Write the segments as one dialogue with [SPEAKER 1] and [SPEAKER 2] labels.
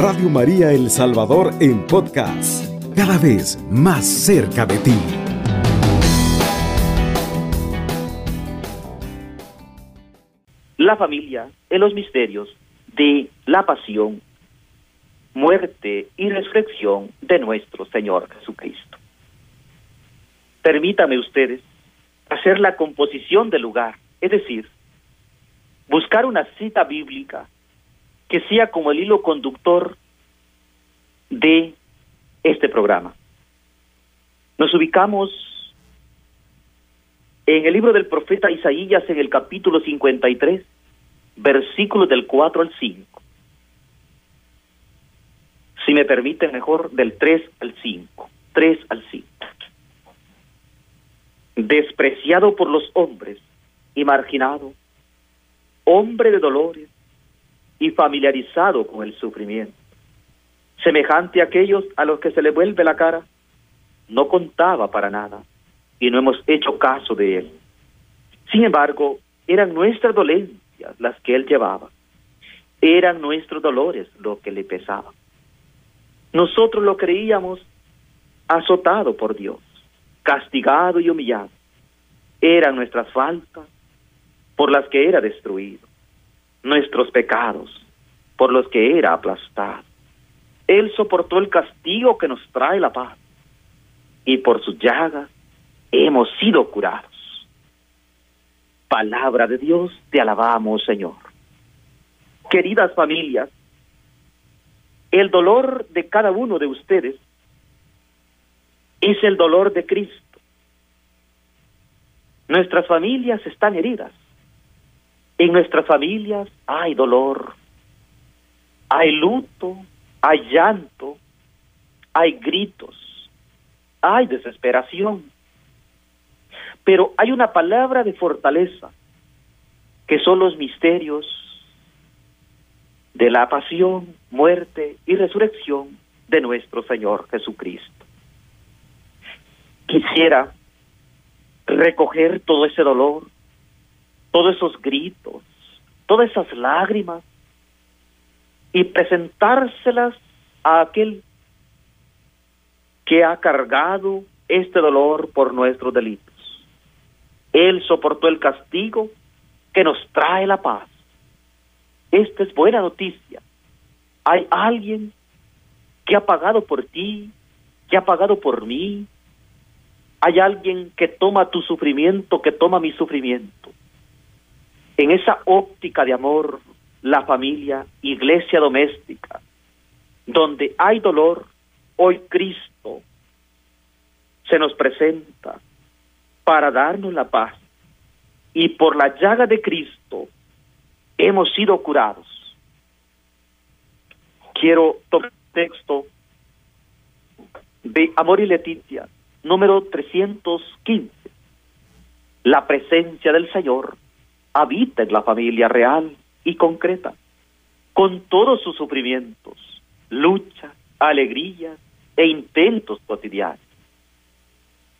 [SPEAKER 1] Radio María El Salvador en podcast, cada vez más cerca de ti.
[SPEAKER 2] La familia en los misterios de la pasión, muerte y resurrección de nuestro Señor Jesucristo. Permítame ustedes hacer la composición del lugar, es decir, buscar una cita bíblica que sea como el hilo conductor de este programa. Nos ubicamos en el libro del profeta Isaías en el capítulo 53, versículos del 4 al 5. Si me permiten, mejor del 3 al 5. 3 al 5. Despreciado por los hombres y marginado, hombre de dolores y familiarizado con el sufrimiento. Semejante a aquellos a los que se le vuelve la cara, no contaba para nada y no hemos hecho caso de él. Sin embargo, eran nuestras dolencias las que él llevaba, eran nuestros dolores lo que le pesaba. Nosotros lo creíamos azotado por Dios, castigado y humillado. Eran nuestras faltas por las que era destruido, nuestros pecados por los que era aplastado. Él soportó el castigo que nos trae la paz y por sus llagas hemos sido curados. Palabra de Dios, te alabamos, Señor. Queridas familias, el dolor de cada uno de ustedes es el dolor de Cristo. Nuestras familias están heridas. En nuestras familias hay dolor, hay luto, hay llanto, hay gritos, hay desesperación. Pero hay una palabra de fortaleza, que son los misterios de la pasión, muerte y resurrección de nuestro Señor Jesucristo. Quisiera recoger todo ese dolor, todos esos gritos, todas esas lágrimas y presentárselas a aquel que ha cargado este dolor por nuestros delitos. Él soportó el castigo que nos trae la paz. Esta es buena noticia. Hay alguien que ha pagado por ti, que ha pagado por mí. Hay alguien que toma tu sufrimiento, que toma mi sufrimiento. En esa óptica de amor, la familia, iglesia doméstica, donde hay dolor, hoy Cristo se nos presenta para darnos la paz. Y por la llaga de Cristo hemos sido curados. Quiero tomar texto de Amor y Leticia, número 315. La presencia del Señor habita en la familia real y concreta, con todos sus sufrimientos, luchas, alegrías e intentos cotidianos.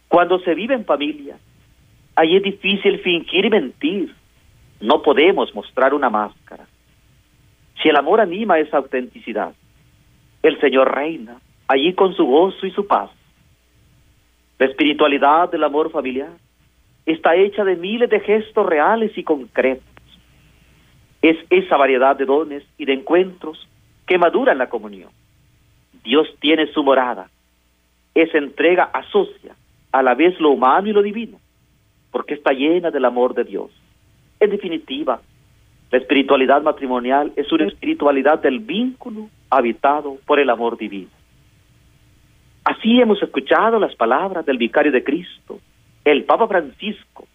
[SPEAKER 2] Cuando se vive en familia, ahí es difícil fingir y mentir. No podemos mostrar una máscara. Si el amor anima esa autenticidad, el Señor reina allí con su gozo y su paz. La espiritualidad del amor familiar está hecha de miles de gestos reales y concretos. Es esa variedad de dones y de encuentros que maduran la comunión. Dios tiene su morada. Esa entrega asocia a la vez lo humano y lo divino, porque está llena del amor de Dios. En definitiva, la espiritualidad matrimonial es una espiritualidad del vínculo habitado por el amor divino. Así hemos escuchado las palabras del vicario de Cristo, el Papa Francisco,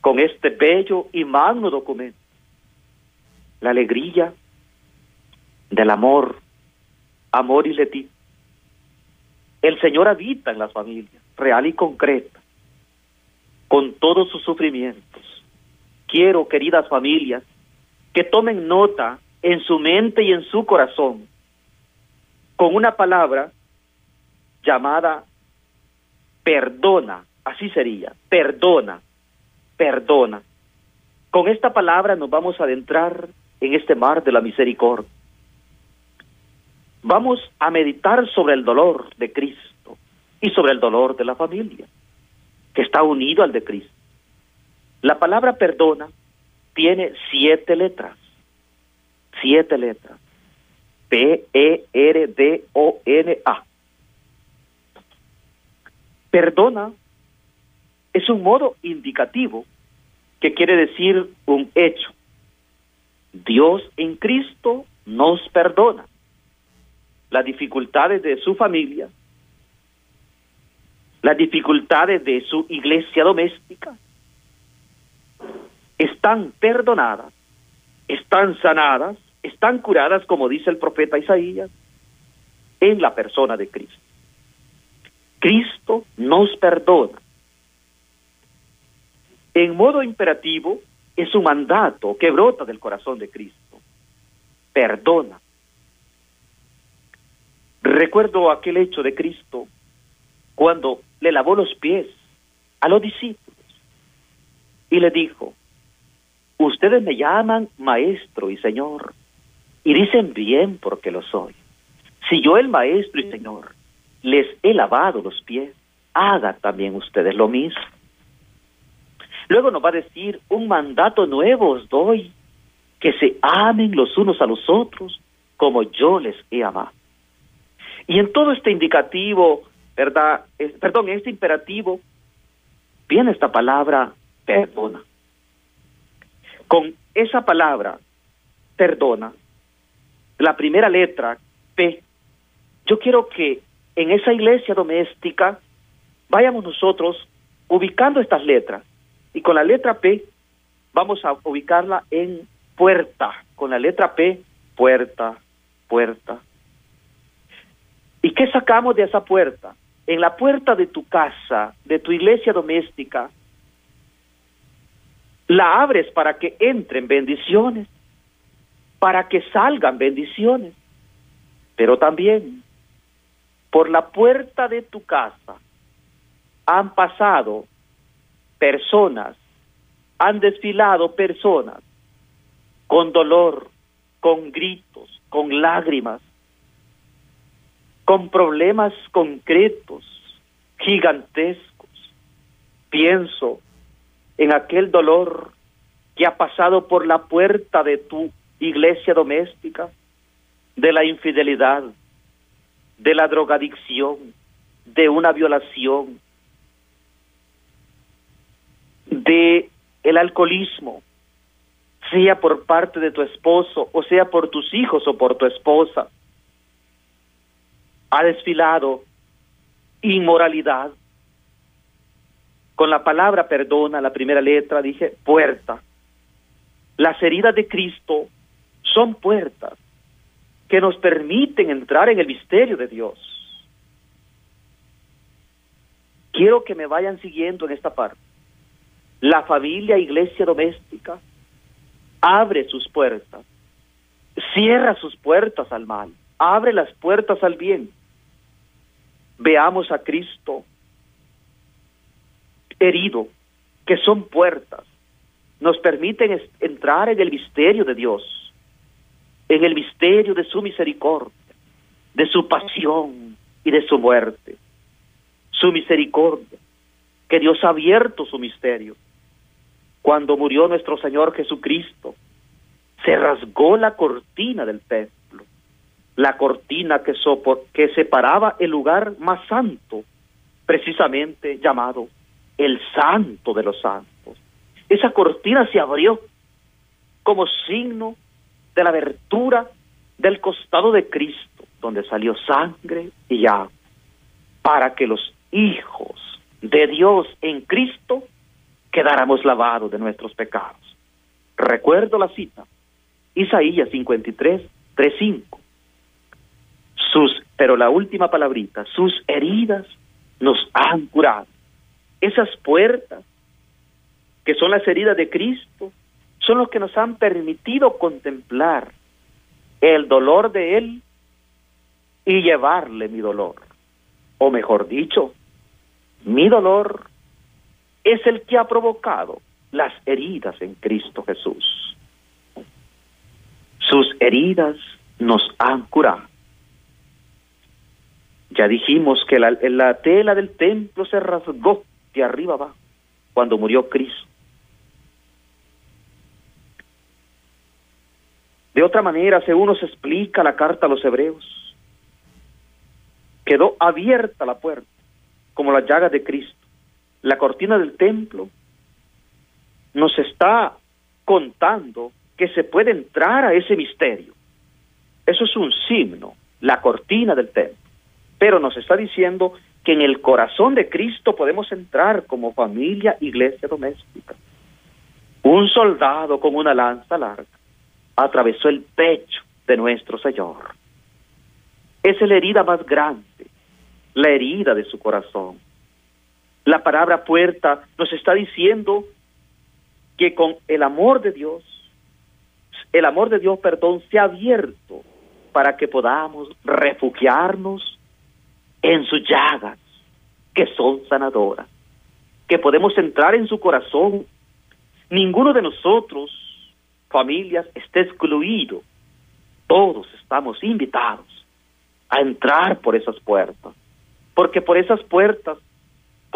[SPEAKER 2] con este bello y magno documento. La alegría del amor, amor y letín. El Señor habita en las familias, real y concreta, con todos sus sufrimientos. Quiero, queridas familias, que tomen nota en su mente y en su corazón con una palabra llamada perdona Así sería, perdona, perdona. Con esta palabra nos vamos a adentrar en este mar de la misericordia. vamos a meditar sobre el dolor de Cristo y sobre el dolor de la familia, que está unido al de Cristo. La palabra perdona tiene siete letras, siete letras. P-E-R-D-O-N-A. Perdona es un modo indicativo que quiere decir un hecho. Dios en Cristo nos perdona las dificultades de su familia, las dificultades de su iglesia doméstica, están perdonadas, están sanadas, están curadas, como dice el profeta Isaías, en la persona de Cristo. Cristo nos perdona. En modo imperativo, es un mandato que brota del corazón de Cristo. Perdona. Recuerdo aquel hecho de Cristo cuando le lavó los pies a los discípulos y le dijo, ustedes me llaman maestro y señor y dicen bien porque lo soy. Si yo el maestro y señor les he lavado los pies, hagan también ustedes lo mismo. Luego nos va a decir, un mandato nuevo os doy, que se amen los unos a los otros como yo les he amado. Y en todo este indicativo, ¿verdad? perdón, en este imperativo, viene esta palabra perdona. Con esa palabra, perdona, la primera letra, P, yo quiero que en esa iglesia doméstica vayamos nosotros ubicando estas letras. Y con la letra P vamos a ubicarla en puerta. Con la letra P, puerta, puerta, ¿Y qué sacamos de esa puerta? En la puerta de tu casa, de tu iglesia doméstica, la abres para que entren bendiciones, para que salgan bendiciones, pero también por la puerta de tu casa han pasado personas, han desfilado personas con dolor, con gritos, con lágrimas, con problemas concretos, gigantescos. Pienso en aquel dolor que ha pasado por la puerta de tu iglesia doméstica, de la infidelidad, de la drogadicción, de una violación, de el alcoholismo, sea por parte de tu esposo, o sea por tus hijos o por tu esposa, ha desfilado inmoralidad. Con la palabra perdona, la primera letra, dije puerta. Las heridas de Cristo son puertas que nos permiten entrar en el misterio de Dios. Quiero que me vayan siguiendo en esta parte. La familia, iglesia doméstica, abre sus puertas, cierra sus puertas al mal, abre las puertas al bien veamos a Cristo herido, que son puertas, nos permiten entrar en el misterio de Dios, en el misterio de su misericordia, de su pasión y de su muerte. Su misericordia, que Dios ha abierto su misterio. Cuando murió nuestro Señor Jesucristo, se rasgó la cortina del templo la cortina que, que separaba el lugar más santo, precisamente llamado el santo de los santos. Esa cortina se abrió como signo de la abertura del costado de Cristo, donde salió sangre y agua, para que los hijos de Dios en Cristo quedáramos lavados de nuestros pecados. Recuerdo la cita, Isaías 53, 3, 5 pero la última palabrita, sus heridas nos han curado. Esas puertas, que son las heridas de Cristo, son los que nos han permitido contemplar el dolor de Él y llevarle mi dolor. O mejor dicho, mi dolor es el que ha provocado las heridas en Cristo Jesús. Sus heridas nos han curado. Ya dijimos que la, la tela del templo se rasgó de arriba abajo cuando murió Cristo. De otra manera, según nos explica la carta a los hebreos, quedó abierta la puerta, como la llaga de Cristo. La cortina del templo nos está contando que se puede entrar a ese misterio. Eso es un signo, la cortina del templo. Pero nos está diciendo que en el corazón de Cristo podemos entrar como familia, iglesia doméstica. Un soldado con una lanza larga atravesó el pecho de nuestro Señor. Es la herida más grande, la herida de su corazón. La palabra puerta nos está diciendo que con el amor de Dios, el amor de Dios, perdón, se ha abierto para que podamos refugiarnos en sus llagas, que son sanadoras, que podemos entrar en su corazón. Ninguno de nosotros, familias, está excluido. Todos estamos invitados a entrar por esas puertas, porque por esas puertas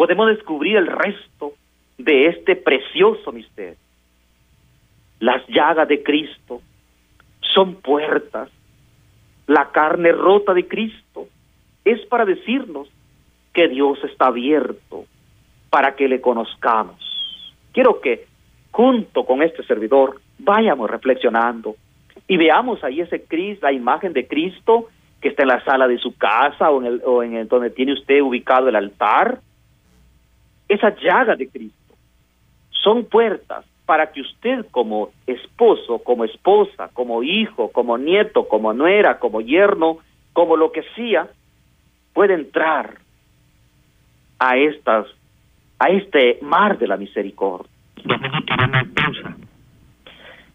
[SPEAKER 2] podemos descubrir el resto de este precioso misterio. Las llagas de Cristo son puertas. La carne rota de Cristo es para decirnos que Dios está abierto para que le conozcamos. Quiero que junto con este servidor vayamos reflexionando y veamos ahí ese Cristo, la imagen de Cristo que está en la sala de su casa o en el, o en el donde tiene usted ubicado el altar. Esa llaga de Cristo son puertas para que usted como esposo, como esposa, como hijo, como nieto, como nuera, como yerno, como lo que sea, pueda entrar a estas a este mar de la misericordia.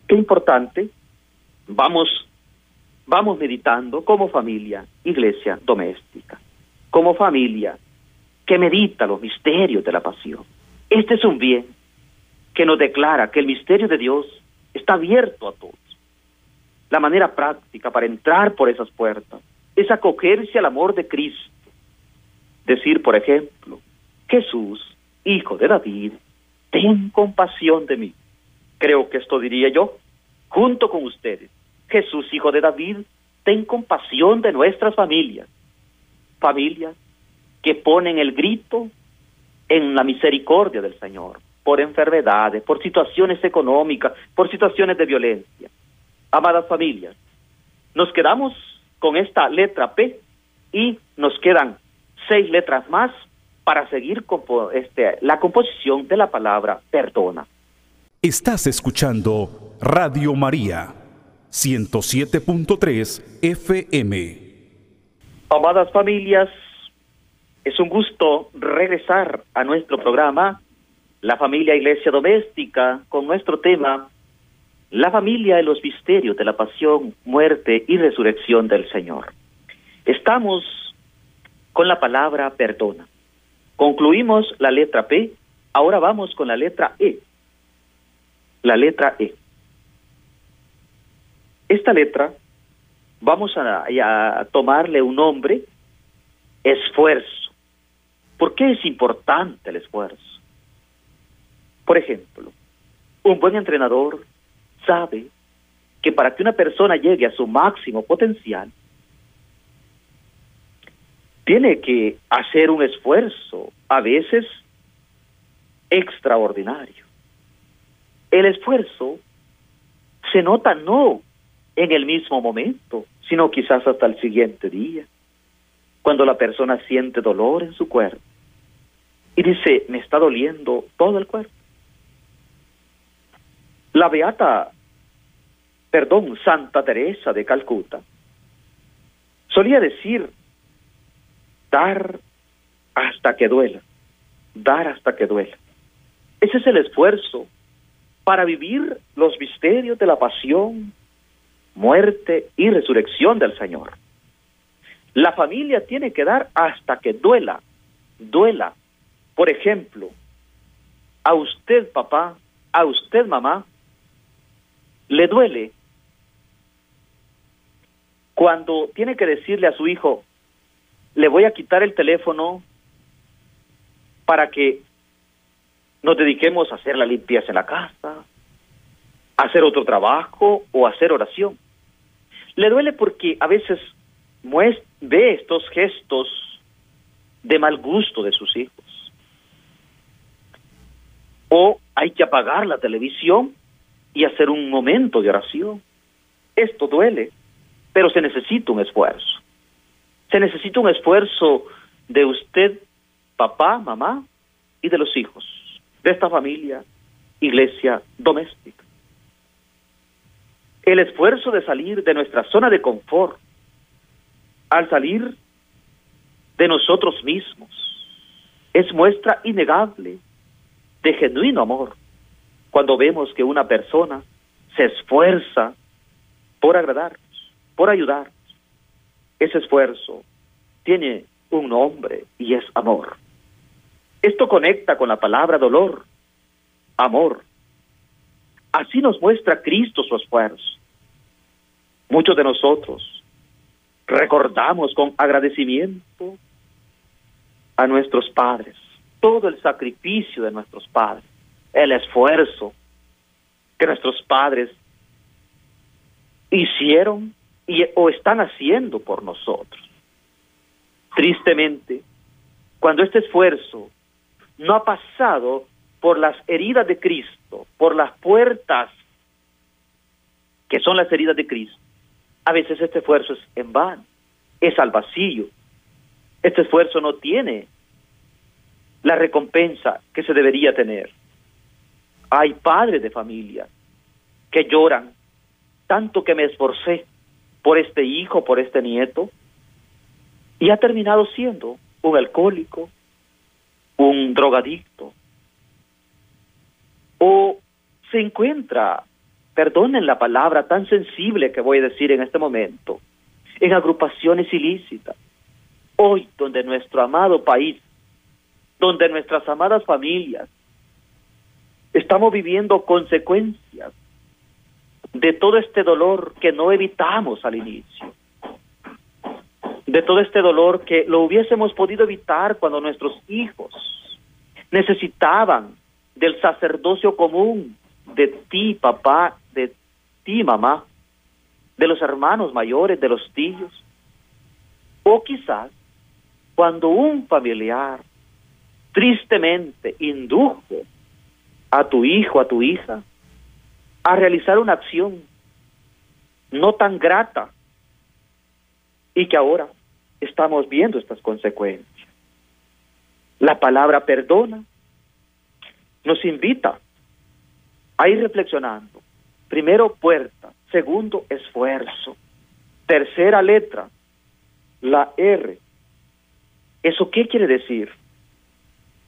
[SPEAKER 2] Qué importante. Vamos vamos meditando como familia, iglesia doméstica, como familia que medita los misterios de la pasión. Este es un bien que nos declara que el misterio de Dios está abierto a todos. La manera práctica para entrar por esas puertas es acogerse al amor de Cristo. Decir, por ejemplo, Jesús, hijo de David, ten compasión de mí. Creo que esto diría yo, junto con ustedes. Jesús, hijo de David, ten compasión de nuestras familias. Familias que ponen el grito en la misericordia del Señor por enfermedades, por situaciones económicas, por situaciones de violencia. Amadas familias, nos quedamos con esta letra P y nos quedan seis letras más para seguir con este, la composición de la palabra perdona.
[SPEAKER 1] Estás escuchando Radio María 107.3 FM.
[SPEAKER 2] Amadas familias, es un gusto regresar a nuestro programa la familia iglesia doméstica, con nuestro tema, la familia de los misterios de la pasión, muerte y resurrección del Señor. Estamos con la palabra perdona. Concluimos la letra P, ahora vamos con la letra E. La letra E. Esta letra vamos a, a tomarle un nombre, esfuerzo. ¿Por qué es importante el esfuerzo? Por ejemplo, un buen entrenador sabe que para que una persona llegue a su máximo potencial, tiene que hacer un esfuerzo, a veces extraordinario. El esfuerzo se nota no en el mismo momento, sino quizás hasta el siguiente día, cuando la persona siente dolor en su cuerpo y dice, me está doliendo todo el cuerpo. La beata, perdón, Santa Teresa de Calcuta, solía decir, dar hasta que duela, dar hasta que duela. Ese es el esfuerzo para vivir los misterios de la pasión, muerte y resurrección del Señor. La familia tiene que dar hasta que duela, duela. Por ejemplo, a usted papá, a usted mamá, le duele cuando tiene que decirle a su hijo, le voy a quitar el teléfono para que nos dediquemos a hacer la limpieza en la casa, a hacer otro trabajo o a hacer oración. Le duele porque a veces ve estos gestos de mal gusto de sus hijos. O hay que apagar la televisión y hacer un momento de oración. Esto duele, pero se necesita un esfuerzo. Se necesita un esfuerzo de usted, papá, mamá, y de los hijos, de esta familia, iglesia doméstica. El esfuerzo de salir de nuestra zona de confort, al salir de nosotros mismos, es muestra innegable de genuino amor cuando vemos que una persona se esfuerza por agradarnos, por ayudarnos. Ese esfuerzo tiene un nombre y es amor. Esto conecta con la palabra dolor, amor. Así nos muestra Cristo su esfuerzo. Muchos de nosotros recordamos con agradecimiento a nuestros padres, todo el sacrificio de nuestros padres, el esfuerzo que nuestros padres hicieron y, o están haciendo por nosotros. Tristemente, cuando este esfuerzo no ha pasado por las heridas de Cristo, por las puertas que son las heridas de Cristo, a veces este esfuerzo es en vano, es al vacío. Este esfuerzo no tiene la recompensa que se debería tener. Hay padres de familia que lloran tanto que me esforcé por este hijo, por este nieto, y ha terminado siendo un alcohólico, un drogadicto, o se encuentra, perdonen la palabra tan sensible que voy a decir en este momento, en agrupaciones ilícitas. Hoy, donde nuestro amado país, donde nuestras amadas familias, estamos viviendo consecuencias de todo este dolor que no evitamos al inicio, de todo este dolor que lo hubiésemos podido evitar cuando nuestros hijos necesitaban del sacerdocio común de ti, papá, de ti, mamá, de los hermanos mayores, de los tíos, o quizás cuando un familiar tristemente indujo a tu hijo, a tu hija, a realizar una acción no tan grata y que ahora estamos viendo estas consecuencias. La palabra perdona nos invita a ir reflexionando. Primero, puerta. Segundo, esfuerzo. Tercera letra, la R. ¿Eso qué quiere decir?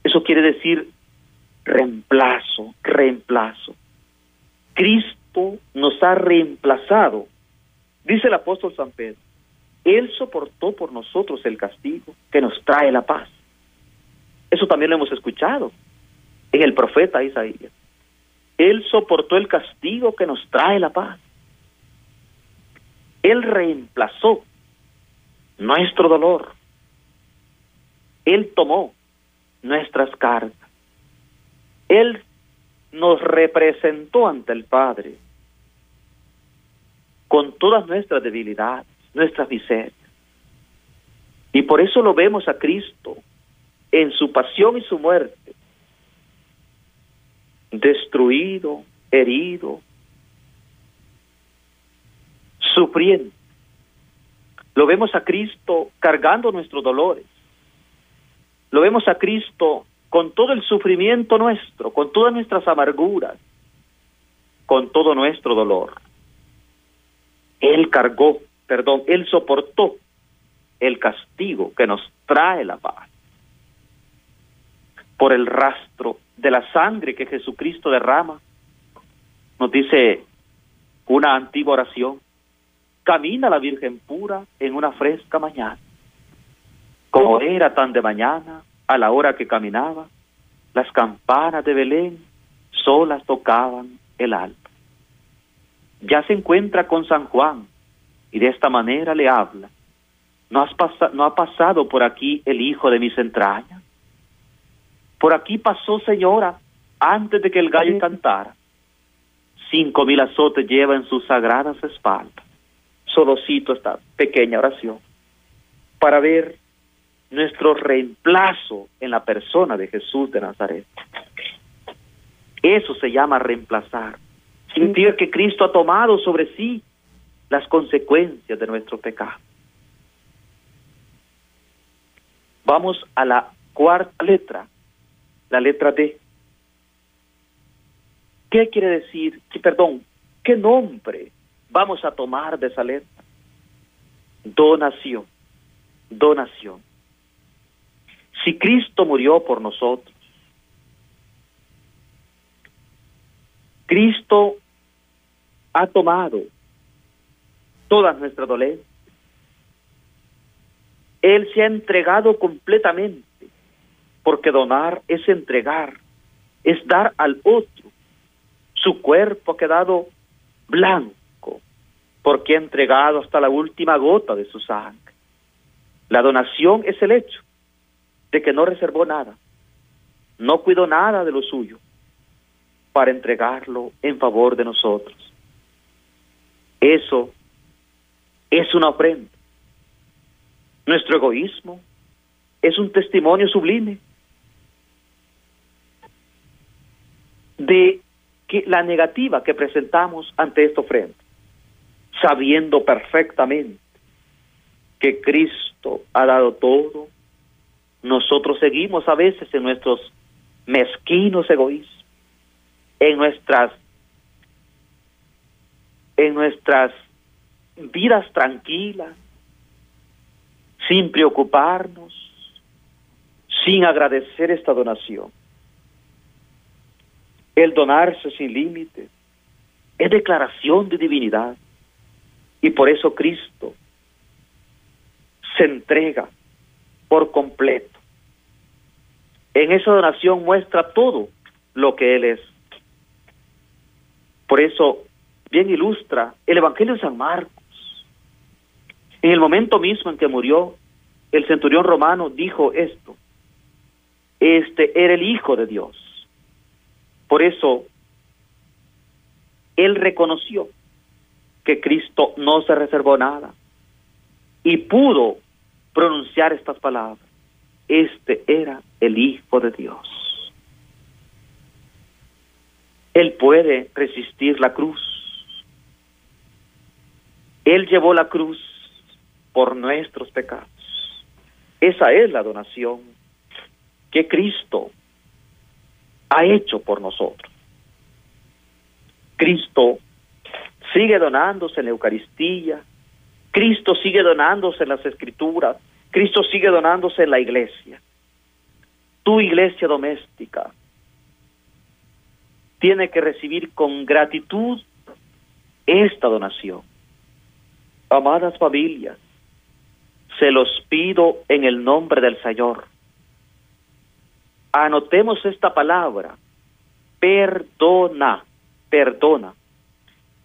[SPEAKER 2] Eso quiere decir reemplazo, reemplazo. Cristo nos ha reemplazado. Dice el apóstol San Pedro, Él soportó por nosotros el castigo que nos trae la paz. Eso también lo hemos escuchado en el profeta Isaías. Él soportó el castigo que nos trae la paz. Él reemplazó nuestro dolor. Él tomó nuestras cargas. Él nos representó ante el Padre con todas nuestras debilidades, nuestras miserias. Y por eso lo vemos a Cristo en su pasión y su muerte, destruido, herido, sufriendo. Lo vemos a Cristo cargando nuestros dolores. Lo vemos a Cristo con todo el sufrimiento nuestro, con todas nuestras amarguras, con todo nuestro dolor. Él cargó, perdón, Él soportó el castigo que nos trae la paz. Por el rastro de la sangre que Jesucristo derrama, nos dice una antigua oración, camina la Virgen pura en una fresca mañana. Como era tan de mañana, a la hora que caminaba, las campanas de Belén solas tocaban el alba. Ya se encuentra con San Juan y de esta manera le habla. ¿No, has ¿No ha pasado por aquí el hijo de mis entrañas? Por aquí pasó, señora, antes de que el gallo cantara. Cinco mil azotes lleva en sus sagradas espaldas. Solo cito esta pequeña oración para ver nuestro reemplazo en la persona de Jesús de Nazaret. Eso se llama reemplazar. Significa que Cristo ha tomado sobre sí las consecuencias de nuestro pecado. Vamos a la cuarta letra, la letra D. ¿Qué quiere decir? Perdón, ¿qué nombre vamos a tomar de esa letra? Donación, donación. Si Cristo murió por nosotros, Cristo ha tomado todas nuestras dolencias, él se ha entregado completamente, porque donar es entregar, es dar al otro. Su cuerpo ha quedado blanco, porque ha entregado hasta la última gota de su sangre. La donación es el hecho de que no reservó nada, no cuidó nada de lo suyo para entregarlo en favor de nosotros. Eso es una ofrenda nuestro egoísmo es un testimonio sublime de que la negativa que presentamos ante esta ofrenda, sabiendo perfectamente que Cristo ha dado todo, nosotros seguimos a veces en nuestros mezquinos egoísmos, en nuestras en nuestras vidas tranquilas, sin preocuparnos, sin agradecer esta donación. El donarse sin límite es declaración de divinidad y por eso Cristo se entrega por completo. En esa donación muestra todo lo que Él es. Por eso bien ilustra el Evangelio de San Marcos en el momento mismo en que murió, el centurión romano dijo esto, este era el Hijo de Dios. Por eso, él reconoció que Cristo no se reservó nada y pudo pronunciar estas palabras. Este era el Hijo de Dios. Él puede resistir la cruz. Él llevó la cruz por nuestros pecados. Esa es la donación que Cristo ha hecho por nosotros. Cristo sigue donándose en la Eucaristía, Cristo sigue donándose en las Escrituras, Cristo sigue donándose en la iglesia. Tu iglesia doméstica tiene que recibir con gratitud esta donación. Amadas familias, se los pido en el nombre del Señor. Anotemos esta palabra, perdona, perdona.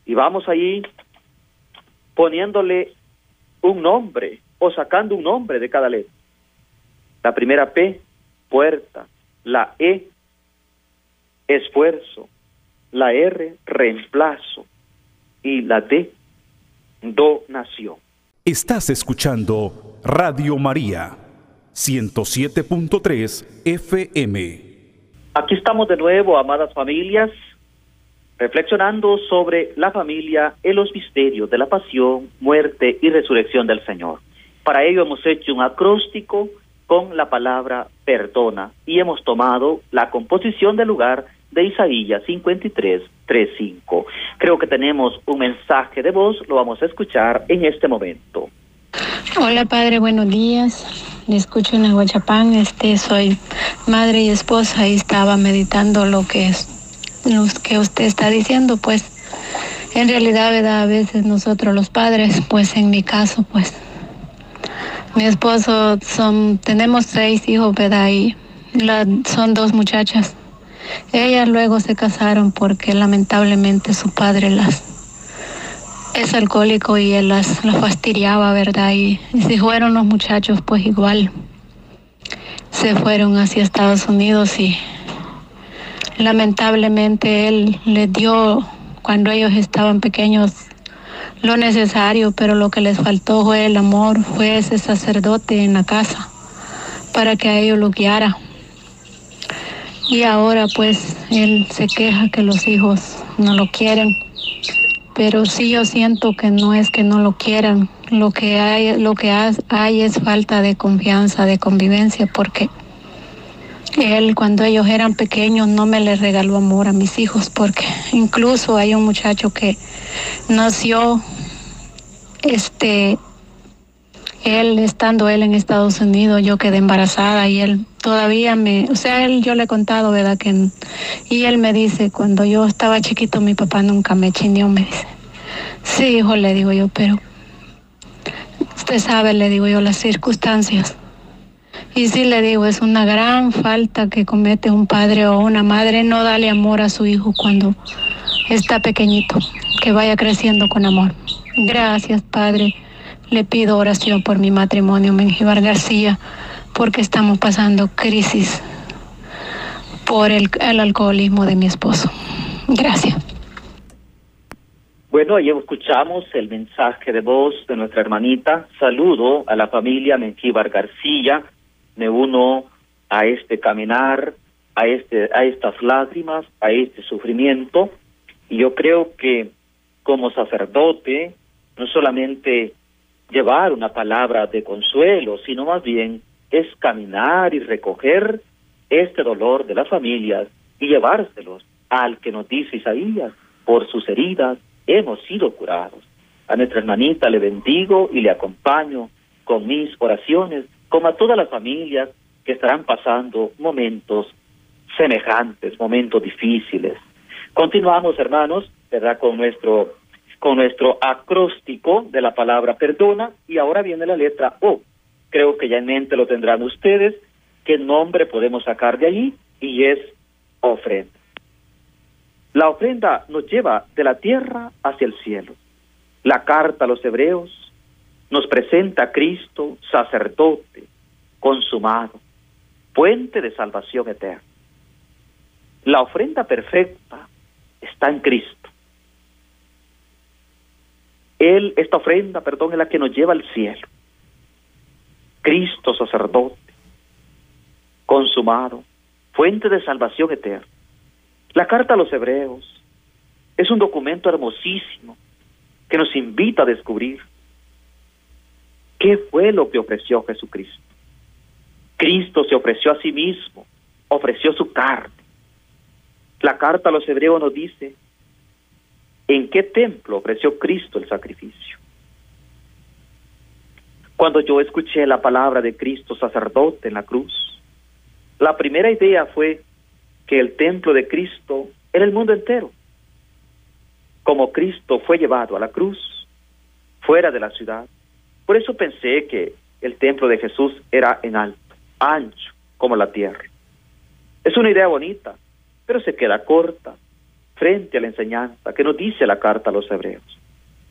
[SPEAKER 2] Y vamos allí poniéndole un nombre o sacando un nombre de cada letra. La primera P, puerta. La E, esfuerzo. La R, reemplazo. Y la D, donación.
[SPEAKER 1] Estás escuchando Radio María 107.3 FM.
[SPEAKER 2] Aquí estamos de nuevo, amadas familias, reflexionando sobre la familia en los misterios de la pasión, muerte y resurrección del Señor. Para ello hemos hecho un acróstico con la palabra perdona y hemos tomado la composición del lugar de Isaías 53, 3, 5. Creo que tenemos un mensaje de voz, lo vamos a escuchar en este momento.
[SPEAKER 3] Hola padre, buenos días. Le escucho en Aguachapán, este soy madre y esposa y estaba meditando lo que es lo que usted está diciendo, pues en realidad, ¿verdad? a veces nosotros los padres, pues en mi caso, pues mi esposo son tenemos seis hijos, ¿verdad? Y son dos muchachas ellas luego se casaron porque lamentablemente su padre las es alcohólico y él las, las fastidiaba, ¿verdad? Y, y si fueron los muchachos, pues igual se fueron hacia Estados Unidos y lamentablemente él les dio cuando ellos estaban pequeños lo necesario, pero lo que les faltó fue el amor, fue ese sacerdote en la casa para que a ellos lo guiara. Y ahora pues él se queja que los hijos no lo quieren, pero sí yo siento que no es que no lo quieran, lo que hay, lo que hay es falta de confianza, de convivencia, porque él cuando ellos eran pequeños no me les regaló amor a mis hijos, porque incluso hay un muchacho que nació, este, él estando él en Estados Unidos, yo quedé embarazada y él todavía me, o sea, él yo le he contado, ¿verdad? Que, y él me dice, cuando yo estaba chiquito mi papá nunca me chineó, me dice. Sí, hijo, le digo yo, pero usted sabe, le digo yo, las circunstancias. Y sí le digo, es una gran falta que comete un padre o una madre no darle amor a su hijo cuando está pequeñito, que vaya creciendo con amor. Gracias, Padre. Le pido oración por mi matrimonio, Mengíbar García, porque estamos pasando crisis por el, alcoholismo de mi esposo. Gracias.
[SPEAKER 2] Bueno, ahí escuchamos el mensaje de voz de nuestra hermanita. Saludo a la familia Mengíbar García. Me uno a este caminar, a este, a estas lágrimas, a este sufrimiento. Y yo creo que como sacerdote, no solamente llevar una palabra de consuelo, sino más bien es caminar y recoger este dolor de las familias y llevárselos al que nos dice Isaías, por sus heridas hemos sido curados. A nuestra hermanita le bendigo y le acompaño con mis oraciones, como a todas las familias que estarán pasando momentos semejantes, momentos difíciles. Continuamos, hermanos, ¿verdad? Con nuestro, con nuestro acróstico de la palabra perdona, y ahora viene la letra O. Creo que ya en mente lo tendrán ustedes, qué nombre podemos sacar de allí, y es ofrenda. La ofrenda nos lleva de la tierra hacia el cielo. La carta a los hebreos nos presenta a Cristo sacerdote, consumado, puente de salvación eterna. La ofrenda perfecta está en Cristo. Él, esta ofrenda, perdón, es la que nos lleva al cielo. Cristo sacerdote, consumado, fuente de salvación eterna. La carta a los hebreos es un documento hermosísimo que nos invita a descubrir qué fue lo que ofreció Jesucristo. Cristo se ofreció a sí mismo, ofreció su carne. La carta a los hebreos nos dice en qué templo ofreció Cristo el sacrificio. Cuando yo escuché la palabra de Cristo sacerdote en la cruz, la primera idea fue que el templo de Cristo era el mundo entero. Como Cristo fue llevado a la cruz, fuera de la ciudad, por eso pensé que el templo de Jesús era en alto, ancho, como la tierra. Es una idea bonita, pero se queda corta frente a la enseñanza que nos dice la carta a los hebreos.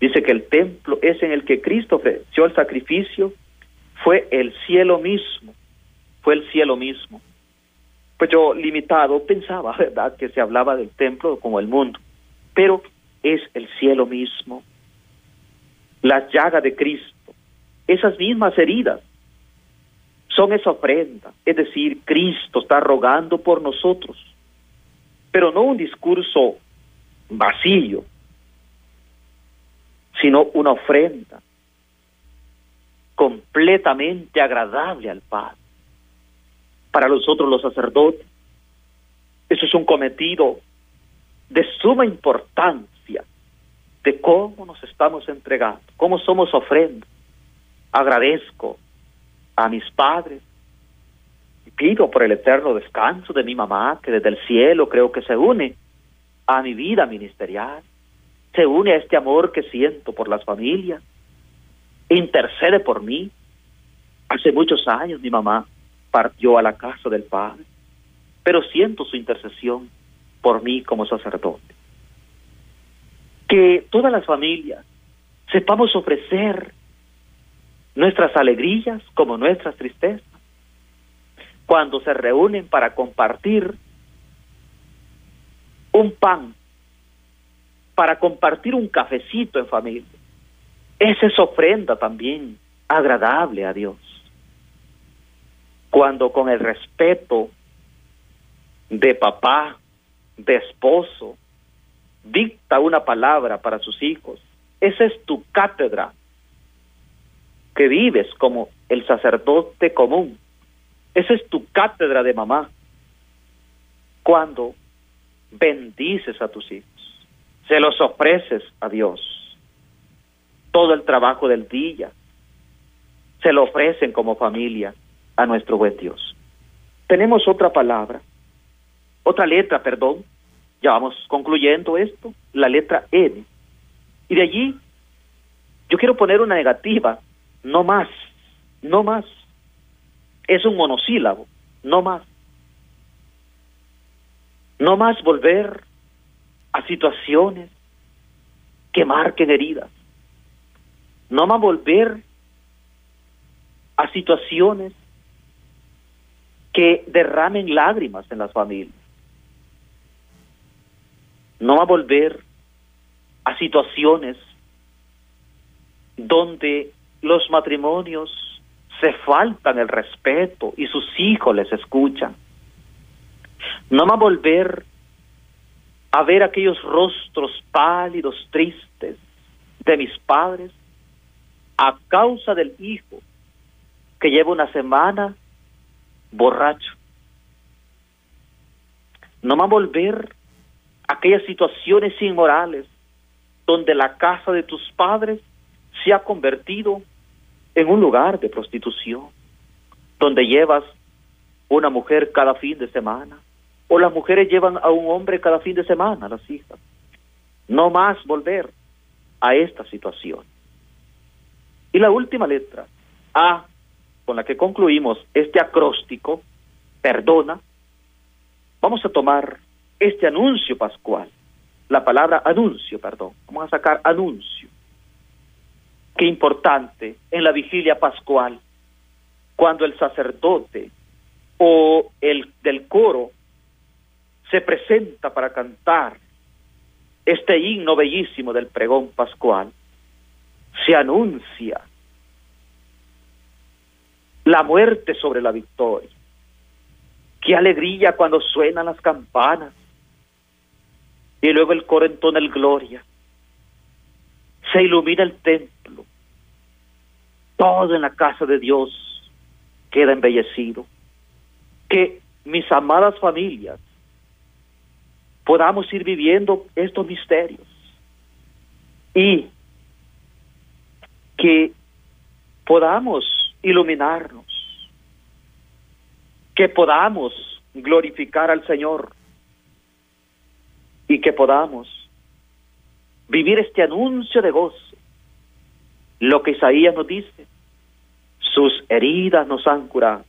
[SPEAKER 2] Dice que el templo es en el que Cristo ofreció el sacrificio, fue el cielo mismo, fue el cielo mismo pues yo limitado pensaba, ¿verdad?, que se hablaba del templo como el mundo, pero es el cielo mismo, la llaga de Cristo, esas mismas heridas son esa ofrenda, es decir, Cristo está rogando por nosotros, pero no un discurso vacío, sino una ofrenda completamente agradable al Padre para nosotros los sacerdotes. Eso es un cometido de suma importancia de cómo nos estamos entregando, cómo somos ofrenda. Agradezco a mis padres y pido por el eterno descanso de mi mamá, que desde el cielo creo que se une a mi vida ministerial, se une a este amor que siento por las familias, intercede por mí. Hace muchos años mi mamá partió a la casa del Padre, pero siento su intercesión por mí como sacerdote. Que todas las familias sepamos ofrecer nuestras alegrías como nuestras tristezas. Cuando se reúnen para compartir un pan, para compartir un cafecito en familia, esa es ofrenda también agradable a Dios. Cuando con el respeto de papá, de esposo, dicta una palabra para sus hijos, esa es tu cátedra que vives como el sacerdote común. Esa es tu cátedra de mamá. Cuando bendices a tus hijos, se los ofreces a Dios. Todo el trabajo del día se lo ofrecen como familia a nuestro buen Dios. Tenemos otra palabra, otra letra, perdón. Ya vamos concluyendo esto, la letra N. Y de allí yo quiero poner una negativa no más, no más. Es un monosílabo, no más. No más volver a situaciones que marquen heridas. No más volver a situaciones que derramen lágrimas en las familias. No más volver a situaciones donde los matrimonios se faltan el respeto y sus hijos les escuchan. No más volver a ver aquellos rostros pálidos, tristes de mis padres a causa del hijo que lleva una semana borracho. No más volver a aquellas situaciones inmorales donde la casa de tus padres se ha convertido en un lugar de prostitución, donde llevas una mujer cada fin de semana, o las mujeres llevan a un hombre cada fin de semana, las hijas. No más volver a esta situación. Y la última letra, A, con la que concluimos este acróstico, perdona, vamos a tomar este anuncio pascual, la palabra anuncio, perdón, vamos a sacar anuncio qué importante en la vigilia pascual, cuando el sacerdote o el del coro se presenta para cantar este himno bellísimo del pregón pascual, se anuncia la muerte sobre la victoria. Qué alegría cuando suenan las campanas y luego el coro entona el gloria. Se ilumina el templo. Todo en la casa de Dios queda embellecido. Que mis amadas familias podamos ir viviendo estos misterios. Y que podamos iluminarnos, que podamos glorificar al Señor. Y que podamos vivir este anuncio de gozo. Lo que Isaías nos dice, sus heridas nos han curado.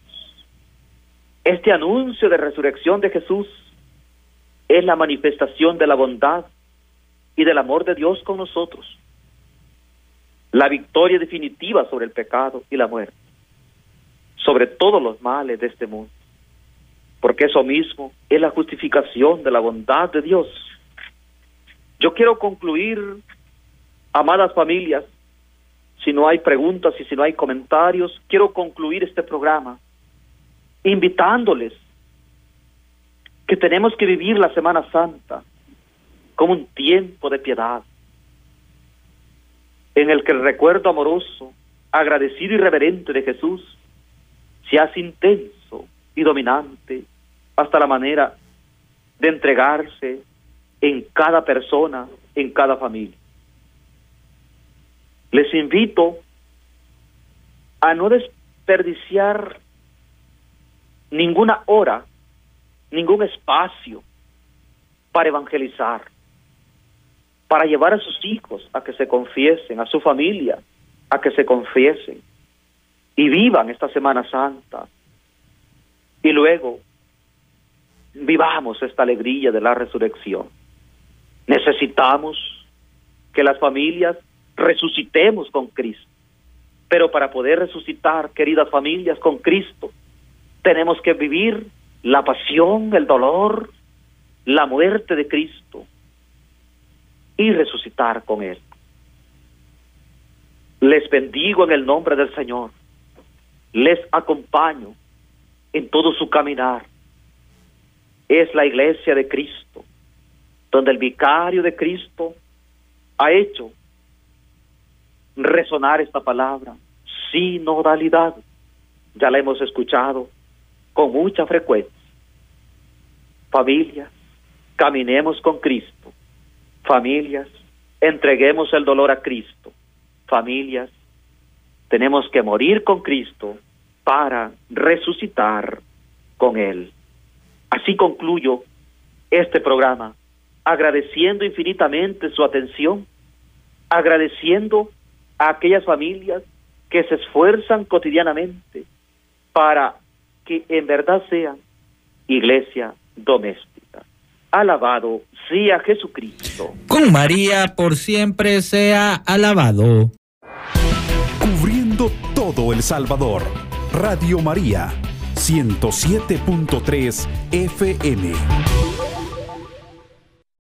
[SPEAKER 2] Este anuncio de resurrección de Jesús es la manifestación de la bondad y del amor de Dios con nosotros. La victoria definitiva sobre el pecado y la muerte, sobre todos los males de este mundo. Porque eso mismo es la justificación de la bondad de Dios. Yo quiero concluir, amadas familias, si no hay preguntas y si no hay comentarios, quiero concluir este programa invitándoles que tenemos que vivir la Semana Santa como un tiempo de piedad, en el que el recuerdo amoroso, agradecido y reverente de Jesús se hace intenso y dominante hasta la manera de entregarse en cada persona, en cada familia. Les invito a no desperdiciar ninguna hora, ningún espacio para evangelizar, para llevar a sus hijos a que se confiesen, a su familia a que se confiesen y vivan esta Semana Santa. Y luego vivamos esta alegría de la resurrección. Necesitamos que las familias resucitemos con Cristo. Pero para poder resucitar, queridas familias, con Cristo, tenemos que vivir la pasión, el dolor, la muerte de Cristo y resucitar con Él. Les bendigo en el nombre del Señor. Les acompaño en todo su caminar. Es la iglesia de Cristo, donde el vicario de Cristo ha hecho resonar esta palabra, sinodalidad. Ya la hemos escuchado con mucha frecuencia. Familias, caminemos con Cristo. Familias, entreguemos el dolor a Cristo. Familias, tenemos que morir con Cristo para resucitar con Él. Así concluyo este programa, agradeciendo infinitamente su atención, agradeciendo a aquellas familias que se esfuerzan cotidianamente para que en verdad sean iglesia doméstica. Alabado sea Jesucristo.
[SPEAKER 4] Con María por siempre sea alabado.
[SPEAKER 1] Cubriendo todo El Salvador. Radio María, 107.3 FM.